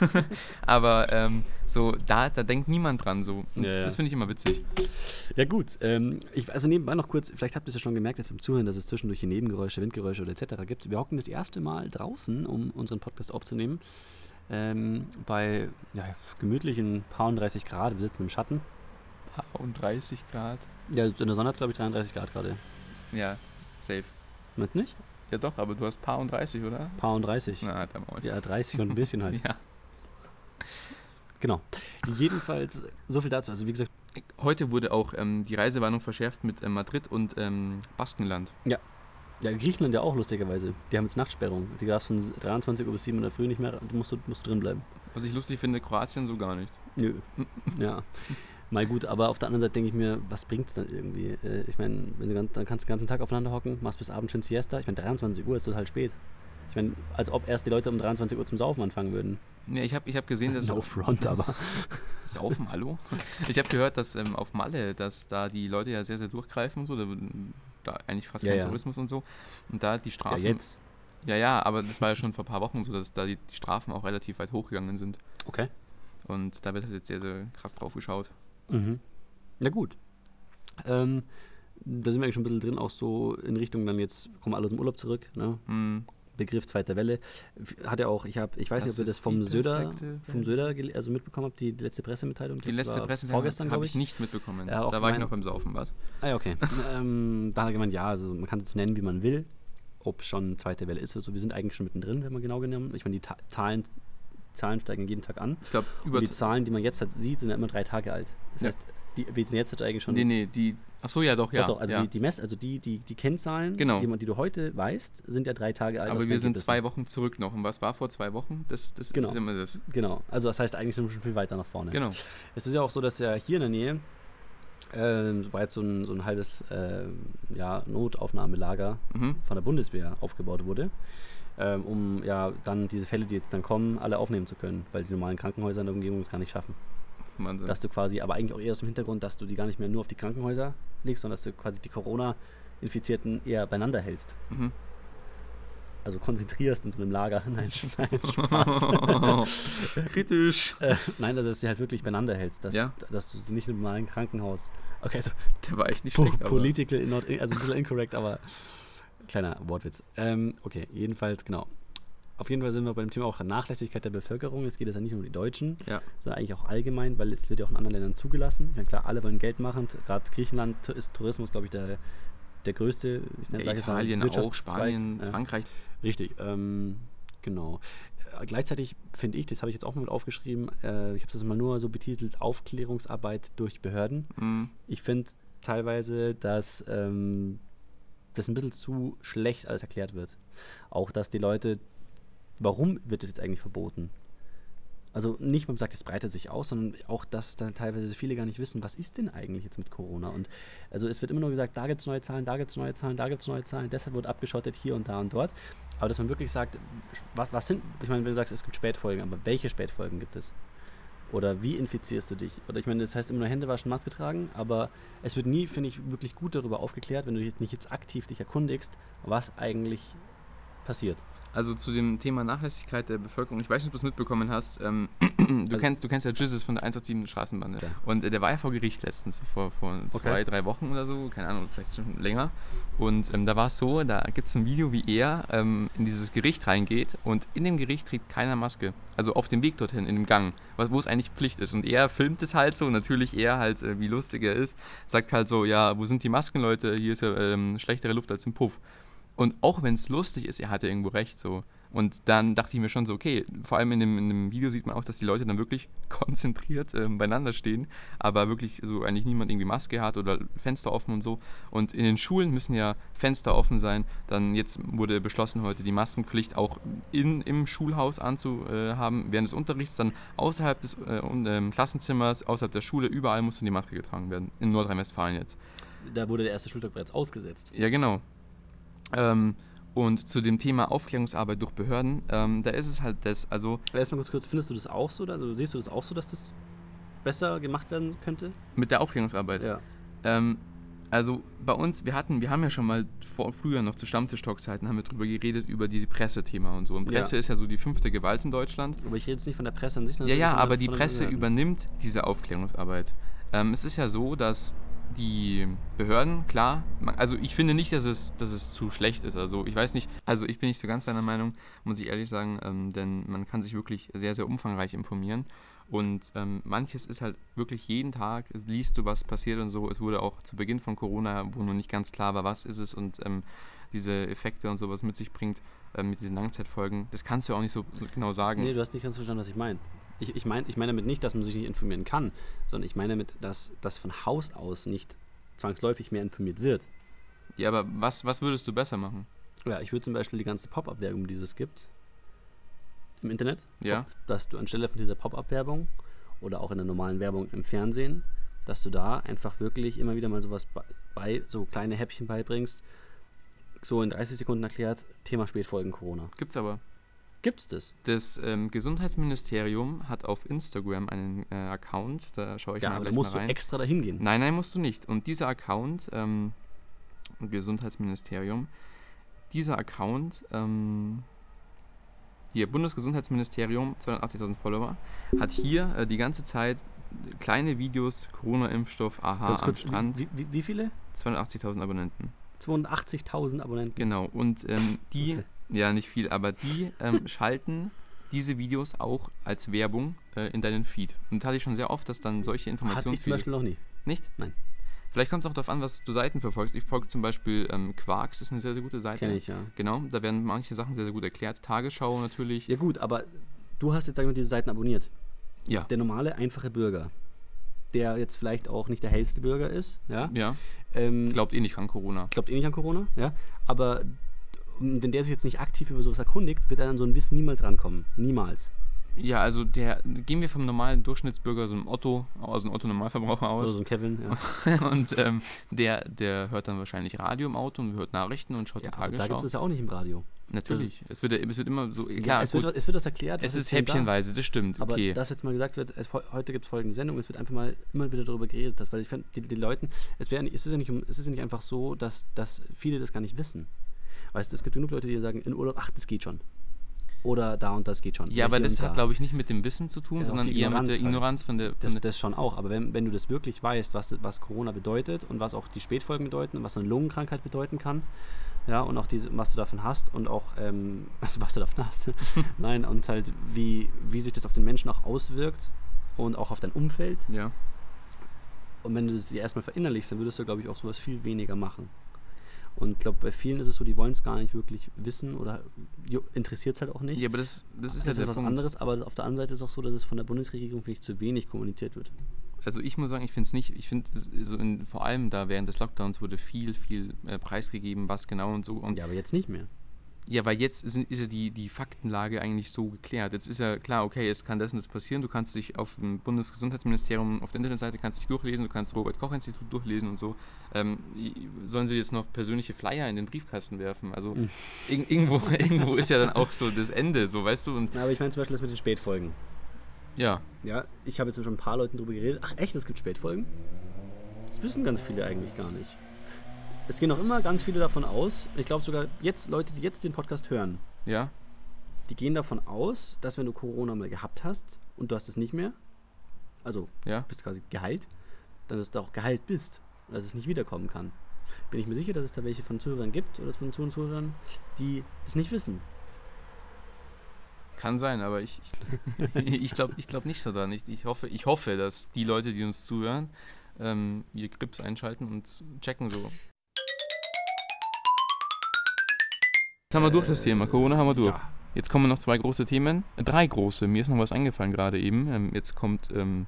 Aber ähm, so, da, da denkt niemand dran so. Ja. Das finde ich immer witzig. Ja gut, ähm, ich, also nebenbei noch kurz, vielleicht habt ihr es ja schon gemerkt jetzt beim Zuhören, dass es zwischendurch hier Nebengeräusche, Windgeräusche oder etc. gibt. Wir hocken das erste Mal draußen, um unseren Podcast aufzunehmen. Ähm, bei ja, gemütlichen paar und 30 Grad, wir sitzen im Schatten. Und 30 Grad. Ja, in der Sonne hat es glaube ich 33 Grad gerade. Ja, safe. Meinst du nicht? Ja doch, aber du hast paar und 30, oder? Paar und 30. Na, da mal. Ja, 30 und ein bisschen halt. Ja. Genau. Jedenfalls, so viel dazu. Also wie gesagt, Heute wurde auch ähm, die Reisewarnung verschärft mit ähm, Madrid und ähm, Baskenland. ja, Griechenland ja auch lustigerweise. Die haben jetzt Nachtsperrung. Die darfst von 23 Uhr bis 7 Uhr in der Früh nicht mehr, du musst, du musst drin bleiben. Was ich lustig finde, Kroatien so gar nicht. Nö. ja. Mal gut, aber auf der anderen Seite denke ich mir, was bringt es dann irgendwie? Äh, Ich meine, wenn du ganz- dann kannst du den ganzen Tag aufeinander hocken, machst bis abends schön Siesta. Ich meine, 23 Uhr ist total spät. Ich meine, als ob erst die Leute um 23 Uhr zum Saufen anfangen würden. Ja, ich habe ich hab gesehen, dass No front, aber. Saufen, hallo? Ich habe gehört, dass ähm, auf Malle, dass da die Leute ja sehr, sehr durchgreifen und so, da, da eigentlich fast Ja, kein ja. Tourismus und so. Und da die Ja, Strafen. jetzt. Ja, ja, aber das war ja schon vor ein paar Wochen so, dass da die, die Strafen auch relativ weit hochgegangen sind. Okay. Und da wird halt jetzt sehr, sehr krass drauf geschaut. Mhm. Na gut. Ähm, da sind wir eigentlich schon ein bisschen drin, auch so in Richtung dann jetzt kommen alle aus dem Urlaub zurück. Ne? Hm, Begriff zweiter Welle. Hat er auch, ich habe, ich weiß Das nicht, ob ihr das vom die Söder, vom. Söder also mitbekommen habt, die, die letzte Pressemitteilung. die letzte war Presse vorgestern, habe glaube ich ich. nicht mitbekommen. Ja, da war ich mein- noch beim Saufen, was? Ah ja, okay. ähm, da hat er gemeint, ja, also man kann es nennen, wie man will, ob schon zweite Welle ist. Also wir sind eigentlich schon mittendrin, wenn man genau genommen. Ich meine, die Ta Zahlen, Zahlen steigen jeden Tag an. Ich glaube, Und über. die Zahlen, die man jetzt halt sieht, sind ja immer drei Tage alt. Das Ja. heißt, die, wir sind jetzt eigentlich schon Nee, nee, die. Achso, ja, doch, ja. Doch, doch, also ja. die, die Mess, also die, die, die Kennzahlen, Genau. die, man, die du heute weißt, sind ja drei Tage alt. aber wir sind zwei Wochen zurück noch. Und was war vor zwei Wochen? Das, das Genau. ist immer das. Genau. Also das heißt, eigentlich sind wir schon viel weiter nach vorne. Genau. Es ist ja auch so, dass ja hier in der Nähe ähm, bereits so ein, so ein halbes ähm, ja, Notaufnahmelager Mhm. von der Bundeswehr aufgebaut wurde, ähm, um ja dann diese Fälle, die jetzt dann kommen, alle aufnehmen zu können, weil die normalen Krankenhäuser in der Umgebung das gar nicht schaffen. Wahnsinn. Dass du quasi, aber eigentlich auch eher aus dem Hintergrund, dass du die gar nicht mehr nur auf die Krankenhäuser legst, sondern dass du quasi die Corona-Infizierten eher beieinander hältst. Mhm. Also konzentrierst in so einem Lager. Nein, nein Spaß. Kritisch. äh, nein, dass du sie halt wirklich beieinander hältst. Dass, Ja. dass du sie nicht im normalen Krankenhaus. Okay, also Der war echt nicht po schlecht. aber- political, not, also ein bisschen incorrect, aber kleiner Wortwitz. Ähm, okay, jedenfalls, genau. Auf jeden Fall sind wir beim Thema auch Nachlässigkeit der Bevölkerung. Es geht jetzt ja nicht nur um die Deutschen, Ja. sondern eigentlich auch allgemein, weil es wird ja auch in anderen Ländern zugelassen. Ja klar, alle wollen Geld machen. Gerade Griechenland ist Tourismus, glaube ich, der, der größte. Ich nenne- Ja, jetzt mal, Italien auch. Spanien, Ja. Frankreich. Richtig, ähm, genau. Äh, gleichzeitig finde ich, das habe ich jetzt auch mal mit aufgeschrieben, äh, ich habe es mal nur so betitelt, Aufklärungsarbeit durch Behörden. Mhm. Ich finde teilweise, dass ähm, das ein bisschen zu schlecht alles erklärt wird. Auch, dass die Leute, warum wird das jetzt eigentlich verboten? Also nicht, man sagt, es breitet sich aus, sondern auch, dass da teilweise viele gar nicht wissen, was ist denn eigentlich jetzt mit Corona? Und also es wird immer nur gesagt, da gibt es neue Zahlen, da gibt es neue Zahlen, da gibt es neue Zahlen, deshalb wird abgeschottet hier und da und dort. Aber dass man wirklich sagt, was, was sind, ich meine, wenn du sagst, es gibt Spätfolgen, aber welche Spätfolgen gibt es? Oder wie infizierst du dich? Oder ich meine, das heißt immer nur Hände waschen, Maske tragen, aber es wird nie, finde ich, wirklich gut darüber aufgeklärt, wenn du jetzt nicht jetzt aktiv dich erkundigst, was eigentlich passiert. Also zu dem Thema Nachlässigkeit der Bevölkerung, ich weiß nicht, ob du es mitbekommen hast, ähm, du, Also- kennst, du kennst ja Jesus von der 187 Straßenbande. Ja. Und äh, der war ja vor Gericht letztens, vor, vor zwei, Okay. drei Wochen oder so, keine Ahnung, vielleicht schon länger. Und ähm, da war es so, da gibt es ein Video, wie er ähm, in dieses Gericht reingeht und in dem Gericht trägt keiner Maske. Also auf dem Weg dorthin, in dem Gang, wo es eigentlich Pflicht ist. Und er filmt es halt so, natürlich er halt, äh, wie lustig er ist, sagt halt so, ja, wo sind die Masken, Leute? Hier ist ja ähm, schlechtere Luft als im Puff. Und auch wenn es lustig ist, er hatte irgendwo recht so. Und dann dachte ich mir schon so, okay, vor allem in dem, in dem Video sieht man auch, dass die Leute dann wirklich konzentriert ähm, beieinander stehen, aber wirklich so eigentlich niemand irgendwie Maske hat oder Fenster offen und so. Und in den Schulen müssen ja Fenster offen sein. Dann jetzt wurde beschlossen heute die Maskenpflicht auch in, im Schulhaus anzuhaben während des Unterrichts, dann außerhalb des äh, und, ähm, Klassenzimmers, außerhalb der Schule, überall musste die Maske getragen werden. In Nordrhein-Westfalen jetzt. Da wurde der erste Schultag bereits ausgesetzt. Ja, genau. Ähm, und zu dem Thema Aufklärungsarbeit durch Behörden, ähm, da ist es halt das, also Aber Erstmal kurz, kurz, findest du das auch so? Also siehst du das auch so, dass das besser gemacht werden könnte? mit der Aufklärungsarbeit. Ja. Ähm, also bei uns, wir hatten, wir haben ja schon mal vor, früher noch zu Stammtisch-Talk-Zeiten haben wir drüber geredet, über diese Pressethema und so. Und Ja. Presse ist ja so die fünfte Gewalt in Deutschland. Aber ich rede jetzt nicht von der Presse an sich, Ja, sondern ja, der- aber die Presse übernimmt diese Aufklärungsarbeit. Ähm, es ist ja so, dass die Behörden, klar, also ich finde nicht, dass es, dass es zu schlecht ist. Also ich weiß nicht, also ich bin nicht so ganz deiner Meinung, muss ich ehrlich sagen, ähm, denn man kann sich wirklich sehr, sehr umfangreich informieren. Und ähm, manches ist halt wirklich jeden Tag, es liest du, was passiert und so. Es wurde auch zu Beginn von Corona, wo noch nicht ganz klar war, was ist es und ähm, diese Effekte und sowas mit sich bringt, ähm, mit diesen Langzeitfolgen, das kannst du auch nicht so genau sagen. Nee, du hast nicht ganz verstanden, was ich meine. Ich, ich meine ich mein damit nicht, dass man sich nicht informieren kann, sondern ich meine damit, dass das von Haus aus nicht zwangsläufig mehr informiert wird. Ja, aber was, was würdest du besser machen? Ja, ich würde zum Beispiel die ganze Pop-Up-Werbung, die es gibt im Internet, Ja. Pop- dass du anstelle von dieser Pop-Up-Werbung oder auch in der normalen Werbung im Fernsehen, dass du da einfach wirklich immer wieder mal sowas bei, bei so kleine Häppchen beibringst, so in 30 Sekunden erklärt, Thema Spätfolgen Corona. Gibt's aber. Gibt's das? Das ähm, Gesundheitsministerium hat auf Instagram einen äh, Account, da schaue ich ja, mal aber da gleich musst mal du rein. extra dahin gehen. Nein, nein, musst du nicht. Und dieser Account, ähm, Gesundheitsministerium, dieser Account, ähm, hier, Bundesgesundheitsministerium, 280.000 Follower, hat hier äh, die ganze Zeit kleine Videos, Corona-Impfstoff, aha, Ganz am kurz, Strand, wie, wie, wie viele? 280.000 Abonnenten. 82.000 Abonnenten. Genau, und ähm, die, Okay. Ja, nicht viel, aber die ähm, schalten diese Videos auch als Werbung äh, in deinen Feed. Und das hatte ich schon sehr oft, dass dann solche Hatte ich zum. Beispiel noch nie. Nicht? Nein. Vielleicht kommt es auch darauf an, was du Seiten verfolgst. Ich folge zum Beispiel ähm, Quarks, ist eine sehr, sehr gute Seite. Kenne ich, ja. Genau, da werden manche Sachen sehr, sehr gut erklärt. Tagesschau natürlich. Ja gut, aber du hast jetzt, sagen wir, diese Seiten abonniert. Ja. Der normale, einfache Bürger, der jetzt vielleicht auch nicht der hellste Bürger ist, ja, Ja, ähm, glaubt eh nicht an Corona. glaubt eh nicht an Corona, ja, aber wenn der sich jetzt nicht aktiv über sowas erkundigt, wird er an so ein Wissen niemals rankommen. Niemals. Ja, also der, gehen wir vom normalen Durchschnittsbürger, so einem Otto, also einem Otto-Normalverbraucher Oder aus. so ein Kevin, ja. und ähm, der, der hört dann wahrscheinlich Radio im Auto und hört Nachrichten und schaut ja die aber da Tagesschau. gibt es ja auch nicht im Radio. Natürlich. Es wird, es wird immer so. Ja, Klar, es, gut. wird, es wird das erklärt. es ist denn da? häppchenweise, das stimmt. Aber Okay. dass jetzt mal gesagt wird, es, heute gibt es folgende Sendung, es wird einfach mal immer wieder darüber geredet, dass, weil ich finde, die, die Leuten, es, wär, es, ist ja nicht, es ist ja nicht einfach so, dass, dass viele das gar nicht wissen. Weißt du, es gibt genug Leute, die sagen, in Urlaub, ach, das geht schon. Oder da und das geht schon. ja, aber das hat, da. glaube ich, nicht mit dem Wissen zu tun, Ja, sondern eher mit der halt. Ignoranz von der. Von Das, das schon auch, aber wenn, wenn du das wirklich weißt, was, was Corona bedeutet und was auch die Spätfolgen bedeuten und was so eine Lungenkrankheit bedeuten kann, ja, und auch diese, was du davon hast und auch, ähm, also was du davon hast, nein, und halt wie, wie sich das auf den Menschen auch auswirkt und auch auf dein Umfeld. ja. Und wenn du das dir erstmal verinnerlichst, dann würdest du, glaube ich, auch sowas viel weniger machen. Und ich glaube, bei vielen ist es so, die wollen es gar nicht wirklich wissen oder interessiert es halt auch nicht. ja, aber das, das ist das ja ist was Punkt. anderes, aber auf der anderen Seite ist es auch so, dass es von der Bundesregierung vielleicht zu wenig kommuniziert wird. Also ich muss sagen, ich finde es nicht, ich finde so in, vor allem da während des Lockdowns wurde viel, viel äh, preisgegeben, was genau und so. Und Ja, aber jetzt nicht mehr. Ja, weil jetzt sind, ist ja die, die Faktenlage eigentlich so geklärt. Jetzt ist ja klar, okay, es kann das und das passieren. Du kannst dich auf dem Bundesgesundheitsministerium auf der Internetseite kannst dich durchlesen, du kannst Robert Koch Institut durchlesen und so. Ähm, sollen sie jetzt noch persönliche Flyer in den Briefkasten werfen? Also Mhm. irg irgendwo, irgendwo ist ja dann auch so das Ende, so weißt du. Und Na, aber ich meine zum Beispiel das mit den Spätfolgen. ja, Ja, ich habe jetzt schon ein paar Leuten drüber geredet. Ach echt, es gibt Spätfolgen? Das wissen ganz viele eigentlich gar nicht. Es gehen auch immer ganz viele davon aus, ich glaube sogar jetzt Leute, die jetzt den Podcast hören, ja, die gehen davon aus, dass wenn du Corona mal gehabt hast und du hast es nicht mehr, also ja. bist quasi geheilt, dann dass du auch geheilt bist und dass es nicht wiederkommen kann. Bin ich mir sicher, dass es da welche von Zuhörern gibt oder von Zuh- Zuhörern, die das nicht wissen. Kann sein, aber ich, ich, ich glaube ich glaub nicht so dran. Ich, ich, hoffe, ich hoffe, dass die Leute, die uns zuhören, ähm, ihr Grips einschalten und checken so. Jetzt haben wir durch das Thema. Corona haben wir durch. Ja. Jetzt kommen noch zwei große Themen. Äh, drei große. Mir ist noch was eingefallen gerade eben. Ähm, jetzt kommt ähm,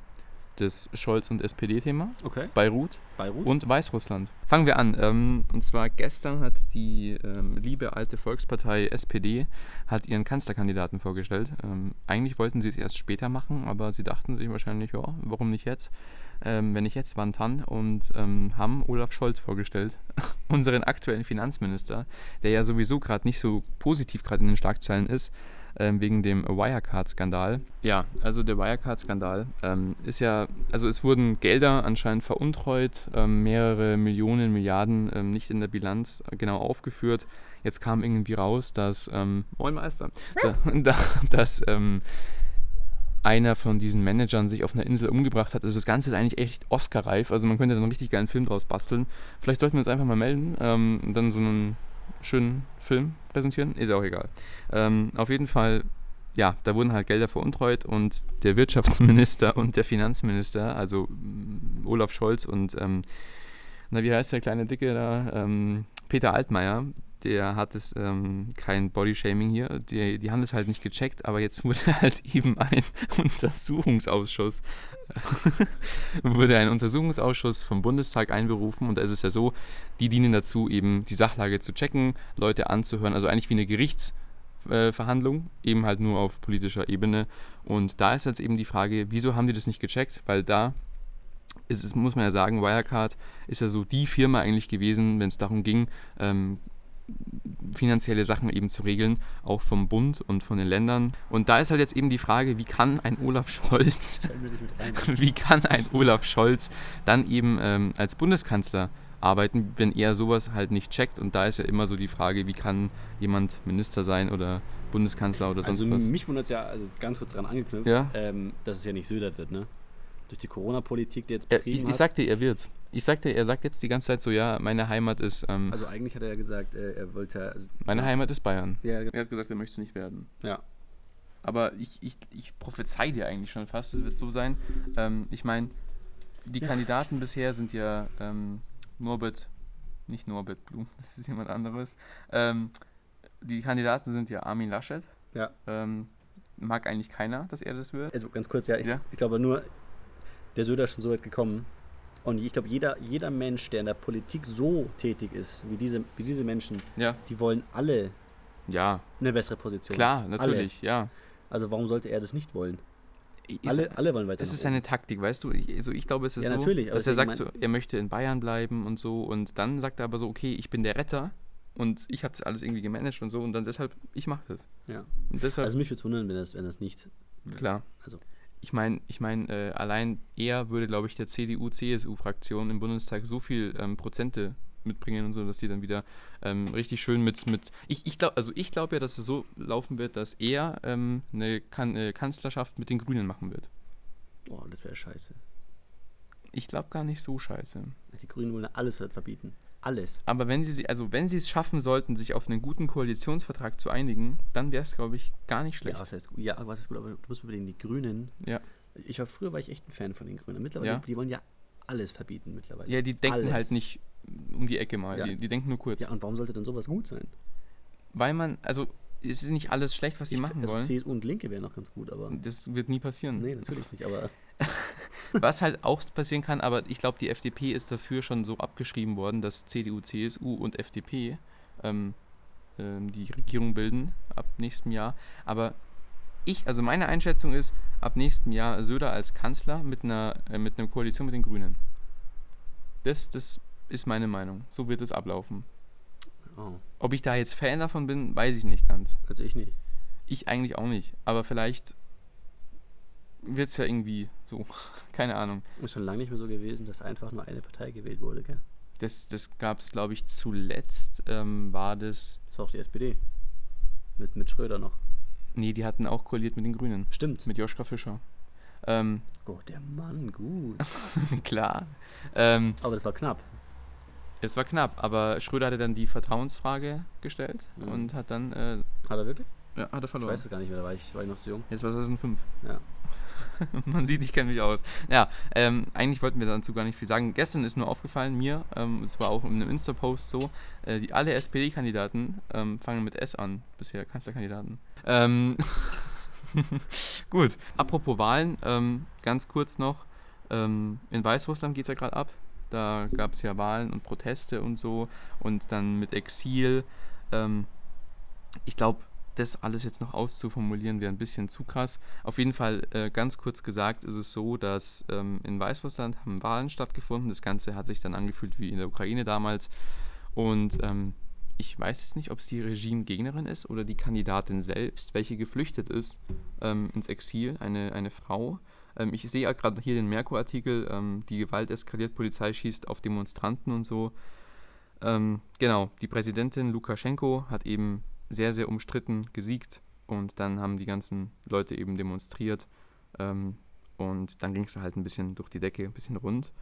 das Scholz- und SPD-Thema. Okay, Beirut Beirut. und Weißrussland. Fangen wir an. Ähm, und zwar gestern hat die ähm, liebe alte Volkspartei SPD hat ihren Kanzlerkandidaten vorgestellt. Ähm, eigentlich wollten sie es erst später machen, aber sie dachten sich wahrscheinlich, ja, warum nicht jetzt? Ähm, wenn nicht jetzt, wann dann? Und ähm, haben Olaf Scholz vorgestellt, unseren aktuellen Finanzminister, der ja sowieso gerade nicht so positiv gerade in den Schlagzeilen ist, ähm, wegen dem Wirecard-Skandal. Ja, also der Wirecard-Skandal ähm, ist ja, also es wurden Gelder anscheinend veruntreut, ähm, mehrere Millionen, Milliarden ähm, nicht in der Bilanz äh, genau aufgeführt. Jetzt kam irgendwie raus, dass, ähm, Moin Meister, da, da, dass ähm, einer von diesen Managern sich auf einer Insel umgebracht hat. Also das Ganze ist eigentlich echt Oscar-reif. Also man könnte da einen richtig geilen Film draus basteln. Vielleicht sollten wir uns einfach mal melden ähm, dann so einen schönen Film präsentieren. Ist auch egal. Ähm, auf jeden Fall, ja, da wurden halt Gelder veruntreut und der Wirtschaftsminister und der Finanzminister, also mm, Olaf Scholz und, ähm, na, wie heißt der kleine Dicke da? Ähm, Peter Altmaier, der hat es ähm, kein Bodyshaming hier. Die, die haben das halt nicht gecheckt, aber jetzt wurde halt eben ein Untersuchungsausschuss wurde ein Untersuchungsausschuss vom Bundestag einberufen und da ist es ja so, die dienen dazu, eben die Sachlage zu checken, Leute anzuhören, also eigentlich wie eine Gerichtsverhandlung, eben halt nur auf politischer Ebene. Und da ist jetzt eben die Frage, wieso haben die das nicht gecheckt? Weil da ist es, muss man ja sagen, Wirecard ist ja so die Firma eigentlich gewesen, wenn es darum ging, ähm, finanzielle Sachen eben zu regeln, auch vom Bund und von den Ländern. Und da ist halt jetzt eben die Frage, wie kann ein Olaf Scholz, wie kann ein Olaf Scholz dann eben ähm, als Bundeskanzler arbeiten, wenn er sowas halt nicht checkt. Und da ist ja immer so die Frage, wie kann jemand Minister sein oder Bundeskanzler oder sonst also was. mich wundert es ja, also ganz kurz daran angeknüpft, Ja. ähm, dass es ja nicht Söder wird, ne? Durch die Corona-Politik, die jetzt Er, betrieben ich, ich hat. sagte, er wird's. Ich sagte, er sagt jetzt die ganze Zeit so, ja, meine Heimat ist, ähm, also eigentlich hat er ja gesagt, äh, er wollte, also, meine ja, Heimat ist Bayern. Ja, Er hat gesagt, er möchte es nicht werden. ja. Aber ich, ich, ich prophezei dir eigentlich schon fast, es wird so sein. Ähm, ich meine, die Kandidaten bisher sind ja ähm, Norbert, nicht Norbert Blum, das ist jemand anderes. Ähm, die Kandidaten sind ja Armin Laschet. Ja. Ähm, mag eigentlich keiner, dass er das wird. Also ganz kurz, ja, ich, Ja. ich glaube nur, der Söder ist schon so weit gekommen. Und ich glaube, jeder, jeder Mensch, der in der Politik so tätig ist, wie diese, wie diese Menschen, Ja, die wollen alle ja, eine bessere Position. klar, natürlich, ja. Alle. Also warum sollte er das nicht wollen? Alle, alle wollen weiter Es ist eine Taktik, weißt du? Ich- Also ich glaube, es ist Ja, so, dass er sagt, so, er möchte in Bayern bleiben und so und dann sagt er aber so, okay, ich bin der Retter und ich habe das alles irgendwie gemanagt und so und dann deshalb, ich mache das. Ja. Also mich würde es wundern, wenn das, wenn das nicht. klar. also- ich meine, ich mein, äh, allein er würde, glaube ich, der CDU-CSU-Fraktion im Bundestag so viel ähm, Prozente mitbringen und so, dass die dann wieder ähm, richtig schön mit, mit ich, ich glaube, also ich glaube ja, dass es so laufen wird, dass er ähm, eine kan äh, Kanzlerschaft mit den Grünen machen wird. Boah, das wäre scheiße. Ich glaube gar nicht so scheiße. Die Grünen wollen alles verbieten. Alles. Aber wenn sie, sie- also wenn sie es schaffen sollten, sich auf einen guten Koalitionsvertrag zu einigen, dann wäre es, glaube ich, gar nicht schlecht. Ja, was heißt, ja, was ist gut, aber du musst überlegen, die Grünen. Ja. Ich war früher war ich echt ein Fan von den Grünen. Mittlerweile, Ja. die wollen ja alles verbieten mittlerweile. Ja, die denken Alles. halt nicht um die Ecke mal. Ja. Die, die denken nur kurz. Ja, und warum sollte denn sowas gut sein? Weil man, also es ist nicht alles schlecht, was die Ich- machen also wollen. CSU und Linke wären noch ganz gut, aber. Das wird nie passieren. Nee, natürlich nicht, aber. Was halt auch passieren kann, aber ich glaube, die FDP ist dafür schon so abgeschrieben worden, dass CDU, CSU und FDP ähm, ähm, die Regierung bilden ab nächstem Jahr. Aber ich, also meine Einschätzung ist, ab nächstem Jahr Söder als Kanzler mit einer, äh, mit einer Koalition mit den Grünen. Das, das ist meine Meinung. So wird es ablaufen. Oh, Ob ich da jetzt Fan davon bin, weiß ich nicht ganz. also ich nicht. Ich eigentlich auch nicht. Aber vielleicht wird es ja irgendwie so. Keine Ahnung. Ist schon lange nicht mehr so gewesen, dass einfach nur eine Partei gewählt wurde, gell? Das, das gab es, glaube ich, zuletzt ähm, war das. Das war auch die SPD. Mit, mit Schröder noch. Nee, die hatten auch koaliert mit den Grünen. Stimmt. Mit Joschka Fischer. Ähm, Oh, der Mann, gut. klar. Ähm, Aber das war knapp. es war knapp, aber Schröder hatte dann die Vertrauensfrage gestellt Mhm. und hat dann. Äh, Hat er wirklich? Ja, hat er Ich verloren. weiß es gar nicht mehr, da war ich, war ich noch so jung. Jetzt war 2005. Ja. Man sieht, ich kenne mich aus. Ja, ähm, eigentlich wollten wir dazu gar nicht viel sagen. Gestern ist nur aufgefallen mir, ähm, es war auch in einem Insta-Post so, äh, die alle SPD-Kandidaten ähm, fangen mit S an, bisher Kanzlerkandidaten. Ähm, gut, apropos Wahlen, ähm, ganz kurz noch, ähm, in Weißrussland geht es ja gerade ab. Da gab es ja Wahlen und Proteste und so und dann mit Exil. Ähm, ich glaube, das alles jetzt noch auszuformulieren wäre ein bisschen zu krass. Auf jeden Fall äh, ganz kurz gesagt ist es so, dass ähm, in Weißrussland haben Wahlen stattgefunden. Das Ganze hat sich dann angefühlt wie in der Ukraine damals. Und ähm, ich weiß jetzt nicht, ob es die Regimegegnerin ist oder die Kandidatin selbst, welche geflüchtet ist ähm, ins Exil, eine, eine Frau. Ähm, ich sehe ja gerade hier den Merkur-Artikel, ähm, die Gewalt eskaliert, Polizei schießt auf Demonstranten und so. Ähm, genau, die Präsidentin Lukaschenko hat eben sehr, sehr umstritten gesiegt und dann haben die ganzen Leute eben demonstriert ähm, und dann ging es halt ein bisschen durch die Decke, ein bisschen rund.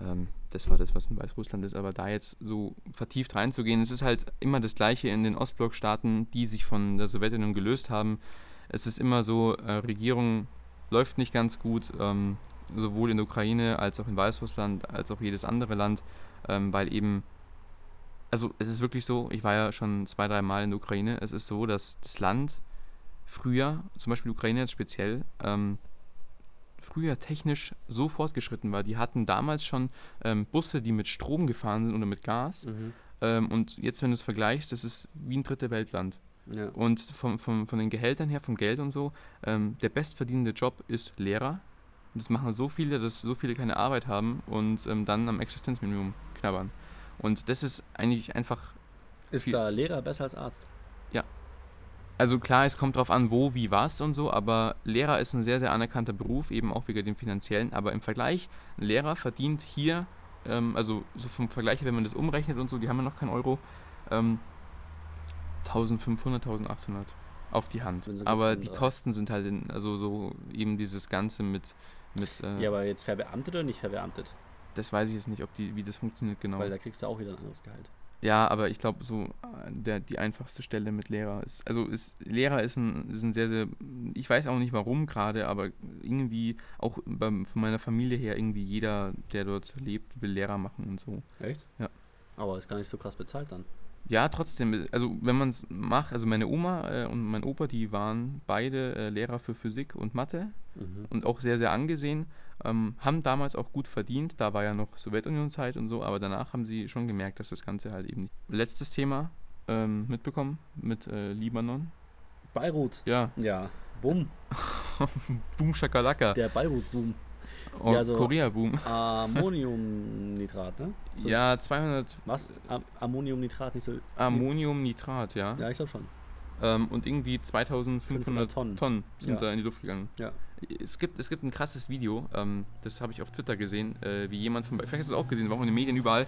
Ähm, das war das, was in Weißrussland ist, aber da jetzt so vertieft reinzugehen, es ist halt immer das Gleiche in den Ostblockstaaten, die sich von der Sowjetunion gelöst haben. Es ist immer so, äh, Regierung läuft nicht ganz gut, ähm, sowohl in der Ukraine als auch in Weißrussland, als auch jedes andere Land, ähm, weil eben also es ist wirklich so, ich war ja schon zwei, drei Mal in der Ukraine. Es ist so, dass das Land früher, zum Beispiel Ukraine jetzt speziell, ähm, früher technisch so fortgeschritten war. Die hatten damals schon ähm, Busse, die mit Strom gefahren sind oder mit Gas. Mhm. Ähm, und jetzt, wenn du es vergleichst, das ist wie ein dritte Weltland. Ja. Und vom, vom, von den Gehältern her, vom Geld und so, ähm, der bestverdienende Job ist Lehrer. Und das machen so viele, dass so viele keine Arbeit haben und ähm, dann am Existenzminimum knabbern. Und das ist eigentlich einfach. Ist viel- da Lehrer besser als Arzt? Also klar, es kommt drauf an, wo, wie, was und so, aber Lehrer ist ein sehr, sehr anerkannter Beruf, eben auch wegen dem finanziellen. Aber im Vergleich, ein Lehrer verdient hier, ähm, also so vom Vergleich, her, wenn man das umrechnet und so, die haben ja noch keinen Euro, ähm, 1500, 1800 auf die Hand. Aber die Kosten sind halt, in, also so eben dieses Ganze mit, mit äh, Ja, aber jetzt verbeamtet oder nicht verbeamtet? Das weiß ich jetzt nicht, ob die, wie das funktioniert genau. Weil da kriegst du auch wieder ein anderes Gehalt. Ja, aber ich glaube, so äh, der, die einfachste Stelle mit Lehrer ist, also ist, Lehrer ist ein, ist ein sehr, sehr, ich weiß auch nicht warum gerade, aber irgendwie auch beim, von meiner Familie her irgendwie jeder, der dort lebt, will Lehrer machen und so. Echt? Ja. Aber ist gar nicht so krass bezahlt dann. Ja, trotzdem, also wenn man es macht, also meine Oma äh, und mein Opa, die waren beide äh, Lehrer für Physik und Mathe Mhm. und auch sehr, sehr angesehen, ähm, haben damals auch gut verdient, da war ja noch Sowjetunion-Zeit und so, aber danach haben sie schon gemerkt, dass das Ganze halt eben nicht. Letztes Thema ähm, mitbekommen mit äh, Libanon. Beirut. Ja, Ja. Boom. Boom Shakalaka. Der Beirut-Boom. Oh, ja, so- Korea-Boom. Ammoniumnitrat, ne? So- Ja, 200 Was? Am Ammoniumnitrat, nicht so. Ammoniumnitrat, ja. Ja, ich glaube schon. Ähm, und irgendwie 2500 Tonnen. Tonnen, sind Ja. da in die Luft gegangen. Ja. Es gibt, es gibt ein krasses Video, ähm, das habe ich auf Twitter gesehen, äh, wie jemand von, vielleicht hast du es auch gesehen, war auch in den Medien überall.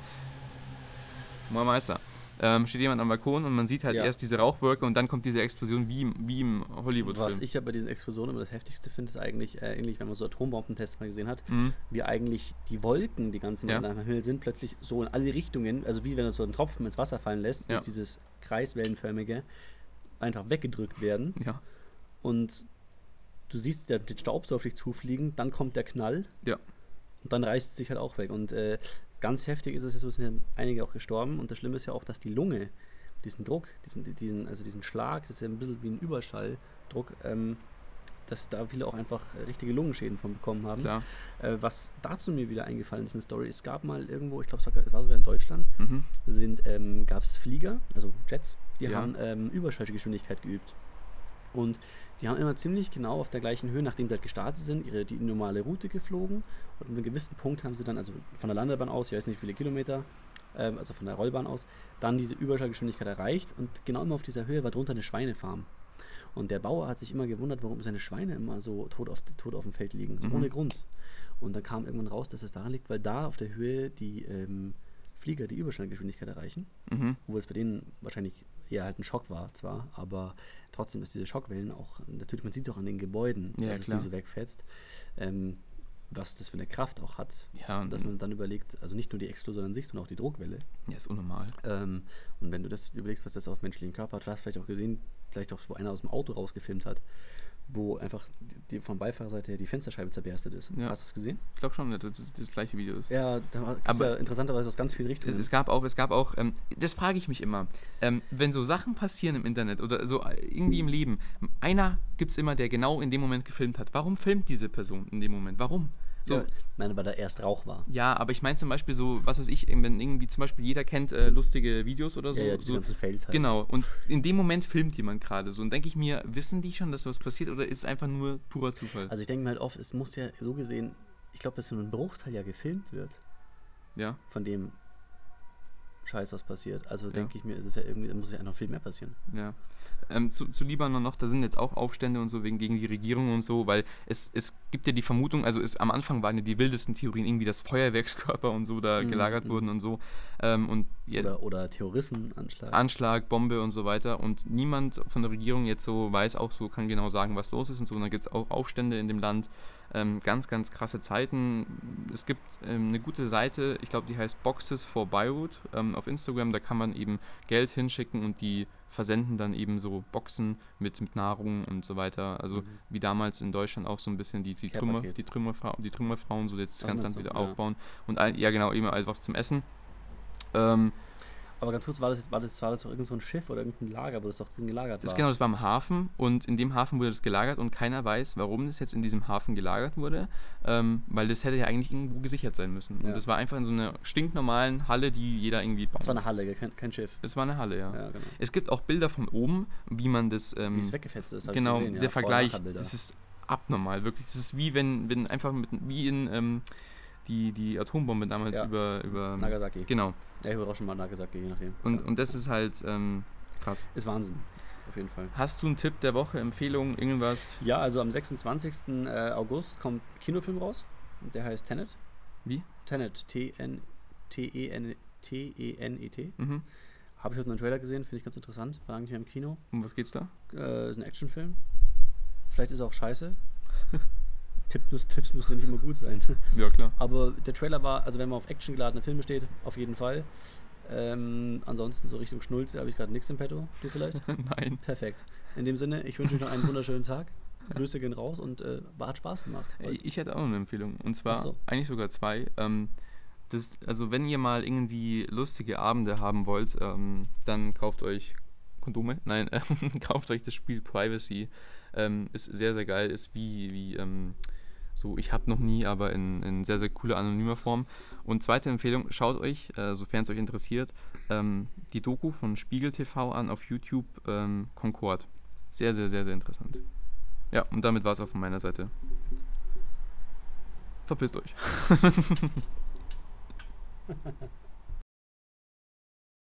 Moin Meister. Ähm, steht jemand am Balkon und man sieht halt Ja. erst diese Rauchwolke und dann kommt diese Explosion wie, im- wie im Was Hollywood-Film. ich ja bei diesen Explosionen immer das heftigste finde, ist eigentlich äh, ähnlich, wenn man so Atombombentests mal gesehen hat, Mhm. wie eigentlich die Wolken, die ganzen Ja. Am Himmel sind, plötzlich so in alle Richtungen, also wie wenn du so einen Tropfen ins Wasser fallen lässt, Ja. durch dieses kreiswellenförmige, einfach weggedrückt werden. Ja. Und du siehst den Staub so auf dich zufliegen, dann kommt der Knall. Ja. Und dann reißt es sich halt auch weg. Und äh, ganz heftig ist es, es sind einige auch gestorben. Und das Schlimme ist ja auch, dass die Lunge, diesen Druck, diesen, diesen, also diesen Schlag, das ist ja ein bisschen wie ein Überschalldruck, ähm, dass da viele auch einfach richtige Lungenschäden von bekommen haben. Äh, was dazu mir wieder eingefallen ist, eine Story, es gab mal irgendwo, ich glaube, es war es war sogar in Deutschland, Mhm. sind, ähm, gab es Flieger, also Jets, die Ja. haben ähm, Überschallgeschwindigkeit geübt. Und die haben immer ziemlich genau auf der gleichen Höhe, nachdem sie halt gestartet sind, ihre die normale Route geflogen. Und an einem gewissen Punkt haben sie dann, also von der Landebahn aus, ich weiß nicht wie viele Kilometer, ähm, also von der Rollbahn aus, dann diese Überschallgeschwindigkeit erreicht. Und genau immer auf dieser Höhe war drunter eine Schweinefarm. Und der Bauer hat sich immer gewundert, warum seine Schweine immer so tot auf, tot auf dem Feld liegen, so Mhm. ohne Grund. Und dann kam irgendwann raus, dass es daran liegt, weil da auf der Höhe die ähm, Flieger die Überschallgeschwindigkeit erreichen Mhm. obwohl es bei denen wahrscheinlich eher halt ein Schock war zwar, aber trotzdem ist diese Schockwellen auch, natürlich, man sieht es auch an den Gebäuden, Ja, dass klar. es die so wegfetzt, ähm, was das für eine Kraft auch hat. Ja, Und dass man dann überlegt, also nicht nur die Explosion an sich, sondern auch die Druckwelle. ja, ist unnormal. Ähm, und wenn du das überlegst, was das auf menschlichen Körper hat, du hast vielleicht auch gesehen, vielleicht auch, wo einer aus dem Auto rausgefilmt hat, wo einfach die, von Beifahrerseite her die Fensterscheibe zerberstet ist. Ja. Hast du es gesehen? Ich glaube schon, dass das das gleiche Video ist. Ja, da Aber- ja interessanterweise aus ganz vielen Richtungen. Es, es gab auch, es gab auch, ähm, das frage ich mich immer, ähm, wenn so Sachen passieren im Internet oder so äh, irgendwie im Leben, einer gibt es immer, der genau in dem Moment gefilmt hat. Warum filmt diese Person in dem Moment? Warum? So, ja, nein, weil da erst Rauch war. ja, aber ich meine zum Beispiel so, was weiß ich, wenn irgendwie zum Beispiel jeder kennt äh, lustige Videos oder so. ja, ja, die so ganzen Fails halt. genau, und in dem Moment filmt jemand gerade so. Und denke ich mir, wissen die schon, dass was passiert oder ist es einfach nur purer Zufall? Also ich denke mir halt oft, es muss ja so gesehen, ich glaube, dass nur ein Bruchteil ja gefilmt wird ja, von dem Scheiß, was passiert. Also Ja. denke ich mir, ist es ja irgendwie, da muss ja noch viel mehr passieren. ja. Ähm, zu, zu Libanon noch, da sind jetzt auch Aufstände und so wegen gegen die Regierung und so, weil es, es gibt ja die Vermutung, also es, am Anfang waren ja die wildesten Theorien irgendwie, dass Feuerwerkskörper und so da Mhm, gelagert mhm. wurden und so. Ähm, und ja, Oder, oder Terroristenanschlag. Anschlag, Bombe und so weiter. Und niemand von der Regierung jetzt so weiß auch so, kann genau sagen, was los ist und so. Und dann gibt es auch Aufstände in dem Land. Ähm, ganz, ganz krasse Zeiten. Es gibt ähm, eine gute Seite, ich glaube, die heißt Boxes for Beirut ähm, auf Instagram. Da kann man eben Geld hinschicken und die versenden dann eben so Boxen mit, mit Nahrung und so weiter. Also Mhm. wie damals in Deutschland auch so ein bisschen die, die, Care Trümmer, Paket. die, Trümmerfrau, die Trümmerfrauen so jetzt das ganze Land so, wieder ja. aufbauen. Und all, ja genau, eben was zum Essen. Ähm, Aber ganz kurz, war das, war das, war das doch irgend so ein Schiff oder irgendein Lager, wo das doch drin gelagert Das war? genau, das war im Hafen und in dem Hafen wurde das gelagert und keiner weiß, warum das jetzt in diesem Hafen gelagert wurde, ähm, weil das hätte ja eigentlich irgendwo gesichert sein müssen. Ja. Und das war einfach in so einer stinknormalen Halle, die jeder irgendwie baut. Das war eine Halle, kein, kein Schiff. Es war eine Halle, ja. Ja, genau. Es gibt auch Bilder von oben, wie man das. Ähm, Wie es weggefetzt ist, genau, gesehen. ja, der und Vergleich, das ist abnormal, wirklich. Das ist wie wenn, wenn einfach mit, wie in ähm, die, die Atombombe damals Ja. über. über Nagasaki. Genau. Ja, Hiroshima, Nagasaki, je nachdem. Und, ja. und das ist halt ähm, krass. ist Wahnsinn, auf jeden Fall. Hast du einen Tipp der Woche, Empfehlung, irgendwas? Ja, also am 26. äh, August kommt ein Kinofilm raus. Und Der heißt Tenet. Wie? Tenet. T-N- T-E-N- T-E-N-E-T. Mhm. Habe ich heute einen Trailer gesehen, finde ich ganz interessant. War eigentlich im Kino. Um was geht's da? Äh, ist ein Actionfilm. Vielleicht ist er auch scheiße. Tipps, müssen- Tipps müssen ja nicht immer gut sein. Ja, klar. Aber der Trailer war, also wenn man auf actiongeladene Filme steht, auf jeden Fall. Ähm, ansonsten so Richtung Schnulze habe ich gerade nichts im Petto. Du vielleicht? Nein. Perfekt. In dem Sinne, ich wünsche euch noch einen wunderschönen Tag. Grüße gehen raus und äh, hat Spaß gemacht. Ich, ich hätte auch noch eine Empfehlung. Und zwar so. eigentlich sogar zwei. Ähm, das, also wenn ihr mal irgendwie lustige Abende haben wollt, ähm, dann kauft euch Kondome. Nein, äh, kauft euch das Spiel Privacy. Ähm, ist sehr, sehr geil. Ist wie, wie ähm, so, ich habe noch nie, aber in, in sehr, sehr cooler anonymer Form. Und zweite Empfehlung, schaut euch, äh, sofern es euch interessiert, ähm, die Doku von Spiegel TV an auf YouTube, ähm, Concord. Sehr, sehr, sehr, sehr interessant. Ja, und damit war es auch von meiner Seite. Verpisst euch.